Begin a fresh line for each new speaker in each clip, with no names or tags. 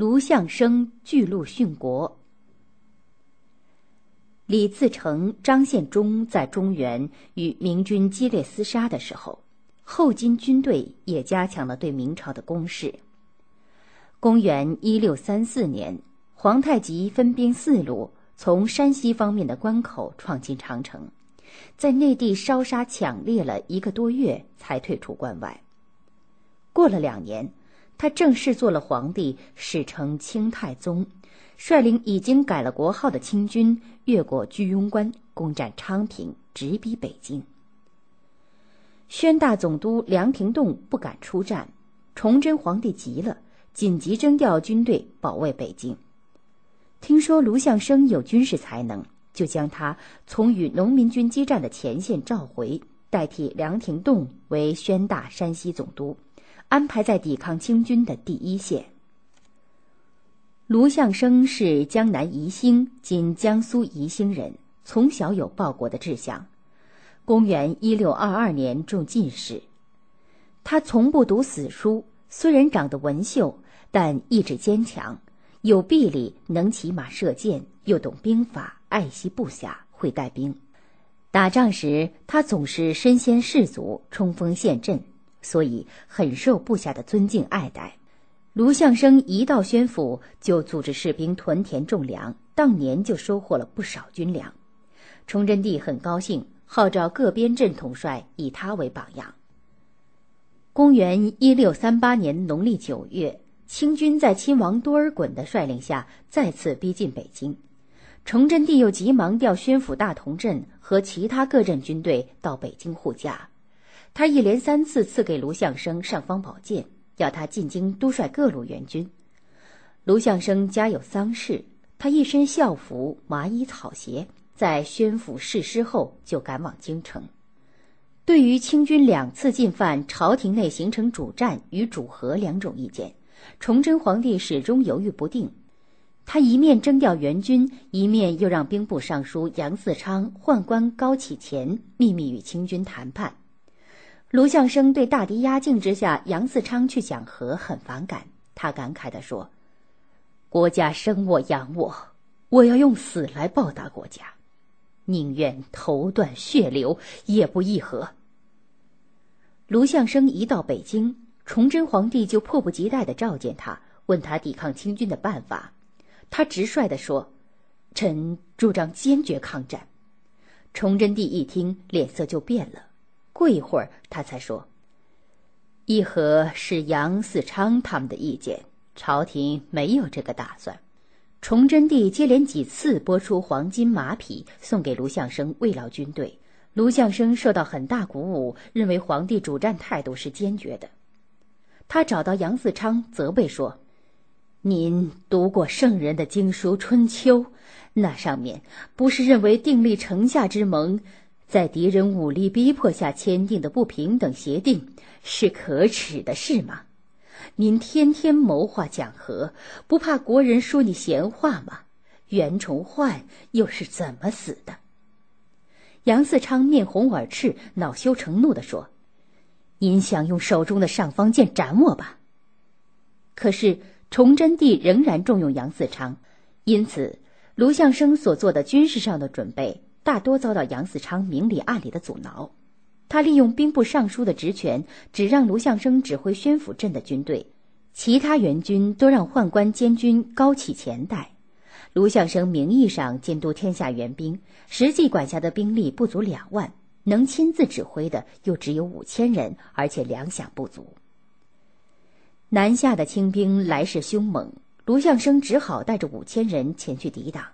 卢象升巨鹿殉国。李自成、张献忠在中原与明军激烈厮杀的时候，后金军队也加强了对明朝的攻势。公元一六三四年，皇太极分兵四路，从山西方面的关口闯进长城，在内地烧杀抢掠了一个多月，才退出关外。过了两年，他正式做了皇帝，史称清太宗。率领已经改了国号的清军越过居庸关，攻占昌平，直逼北京。宣大总督梁廷栋不敢出战，崇祯皇帝急了，紧急征调军队保卫北京。听说卢象升有军事才能，就将他从与农民军激战的前线召回，代替梁廷栋为宣大山西总督，安排在抵抗清军的第一线。卢象升是江南宜兴（今江苏宜兴）人，从小有报国的志向。公元一六二二年中进士。他从不读死书，虽然长得文秀，但意志坚强，有臂力，能骑马射箭，又懂兵法，爱惜部下，会带兵。打仗时，他总是身先士卒，冲锋陷阵，所以很受部下的尊敬爱戴。卢象升一到宣府，就组织士兵屯田种粮，当年就收获了不少军粮。崇祯帝很高兴，号召各边镇统帅以他为榜样。公元一六三八年农历九月，清军在亲王多尔衮的率领下再次逼近北京，崇祯帝又急忙调宣府大同镇和其他各镇军队到北京护驾。他一连三次赐给卢象升尚方宝剑。要他进京督率各路援军。卢象升家有丧事，他一身校服、麻衣草鞋，在宣府誓师后就赶往京城。对于清军两次进犯，朝廷内形成主战与主和两种意见，崇祯皇帝始终犹豫不定。他一面征调援军，一面又让兵部尚书杨嗣昌、宦官高启乾秘密与清军谈判。卢象升对大敌压境之下，杨嗣昌去讲和很反感。他感慨地说：“国家生我养我，我要用死来报答国家，宁愿头断血流也不议和。”卢象升一到北京，崇祯皇帝就迫不及待地召见他，问他抵抗清军的办法。他直率地说：“臣主张坚决抗战。”崇祯帝一听，脸色就变了。过一会儿，他才说：“议和是杨嗣昌他们的意见，朝廷没有这个打算。”崇祯帝接连几次拨出黄金马匹送给卢象升慰劳军队，卢象升受到很大鼓舞，认为皇帝主战态度是坚决的。他找到杨嗣昌责备说：“您读过圣人的经书《春秋》，那上面不是认为订立城下之盟？”在敌人武力逼迫下签订的不平等协定是可耻的事吗？您天天谋划讲和，不怕国人说你闲话吗？袁崇焕又是怎么死的？杨嗣昌面红耳赤，恼羞成怒地说：“您想用手中的尚方剑斩我吧？”可是崇祯帝仍然重用杨嗣昌，因此卢象升所做的军事上的准备。大多遭到杨嗣昌明里暗里的阻挠，他利用兵部尚书的职权，只让卢象升指挥宣府镇的军队，其他援军都让宦官监军高启前带。卢象升名义上监督天下援兵，实际管辖的兵力不足两万，能亲自指挥的又只有五千人，而且粮饷不足。南下的清兵来势凶猛，卢象升只好带着五千人前去抵挡。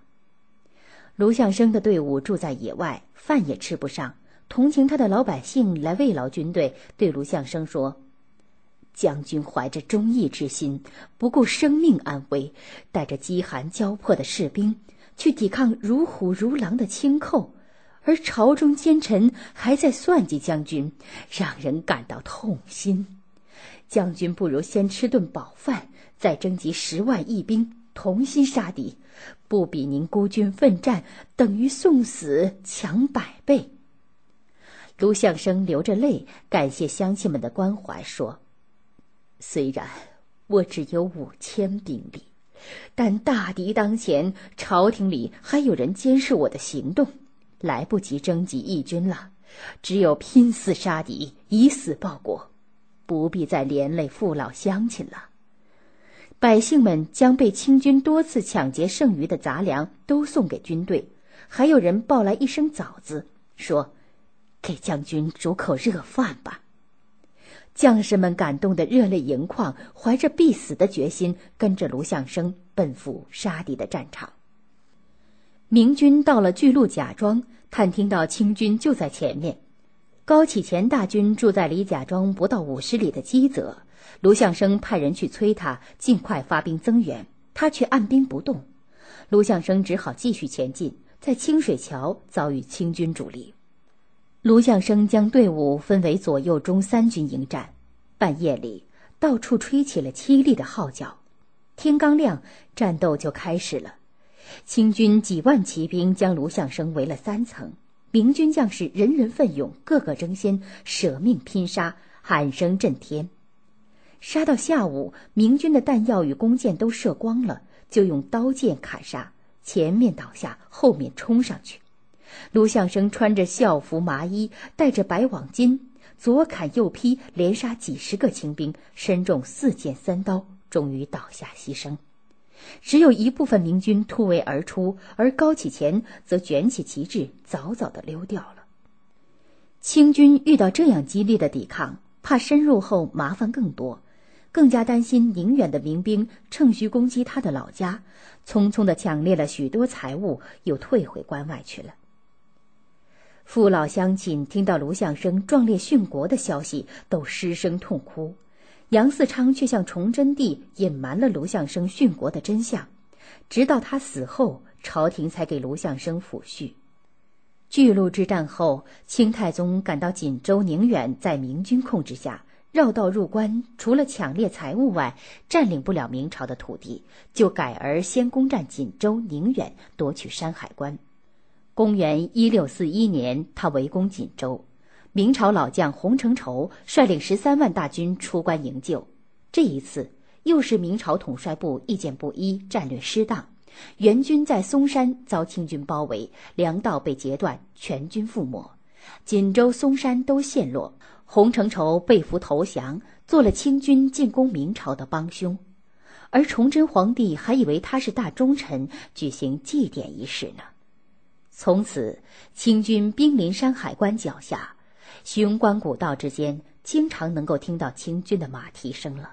卢象升的队伍住在野外，饭也吃不上。同情他的老百姓来慰劳军队，对卢象升说：“将军怀着忠义之心，不顾生命安危，带着饥寒交迫的士兵去抵抗如虎如狼的清寇，而朝中奸臣还在算计将军，让人感到痛心。将军不如先吃顿饱饭，再征集十万义兵，同心杀敌。”不比您孤军奋战，等于送死强百倍。卢象升流着泪感谢乡亲们的关怀，说：“虽然我只有五千兵力，但大敌当前，朝廷里还有人监视我的行动，来不及征集义军了，只有拼死杀敌，以死报国，不必再连累父老乡亲了。百姓们将被清军多次抢劫剩余的杂粮都送给军队，还有人抱来一声枣子，说：“给将军煮口热饭吧。”将士们感动得热泪盈眶，怀着必死的决心，跟着卢象升奔赴杀敌的战场。明军到了巨鹿贾庄，探听到清军就在前面。高启乾大军住在离贾庄不到五十里的基泽，卢象升派人去催他尽快发兵增援，他却按兵不动。卢象升只好继续前进，在清水桥遭遇清军主力。卢象升将队伍分为左右中三军迎战。半夜里，到处吹起了凄厉的号角。天刚亮，战斗就开始了。清军几万骑兵将卢象升围了三层，明军将士人人奋勇，个个争先，舍命拼杀，喊声震天。杀到下午，明军的弹药与弓箭都射光了，就用刀剑砍杀，前面倒下，后面冲上去。卢象升穿着校服麻衣，戴着白网巾，左砍右劈，连杀几十个清兵，身中四箭三刀，终于倒下牺牲。只有一部分明军突围而出，而高启乾则卷起旗帜，早早的溜掉了。清军遇到这样激烈的抵抗，怕深入后麻烦更多，更加担心宁远的民兵趁虚攻击他的老家，匆匆的抢掠了许多财物，又退回关外去了。父老乡亲听到卢象升壮烈殉国的消息，都失声痛哭。杨嗣昌却向崇祯帝隐瞒了卢象升殉国的真相，直到他死后，朝廷才给卢象升抚恤。巨鹿之战后，清太宗赶到锦州、宁远在明军控制下，绕道入关，除了抢掠财物外，占领不了明朝的土地，就改而先攻占锦州、宁远，夺取山海关。公元一六四一年，他围攻锦州，明朝老将洪承畴率领十三万大军出关营救。这一次又是明朝统帅部意见不一，战略失当，援军在松山遭清军包围，粮道被截断，全军覆没，锦州、松山都陷落。洪承畴被俘投降，做了清军进攻明朝的帮凶，而崇祯皇帝还以为他是大忠臣，举行祭奠仪式呢。从此，清军兵临山海关脚下，雄关古道之间，经常能够听到清军的马蹄声了。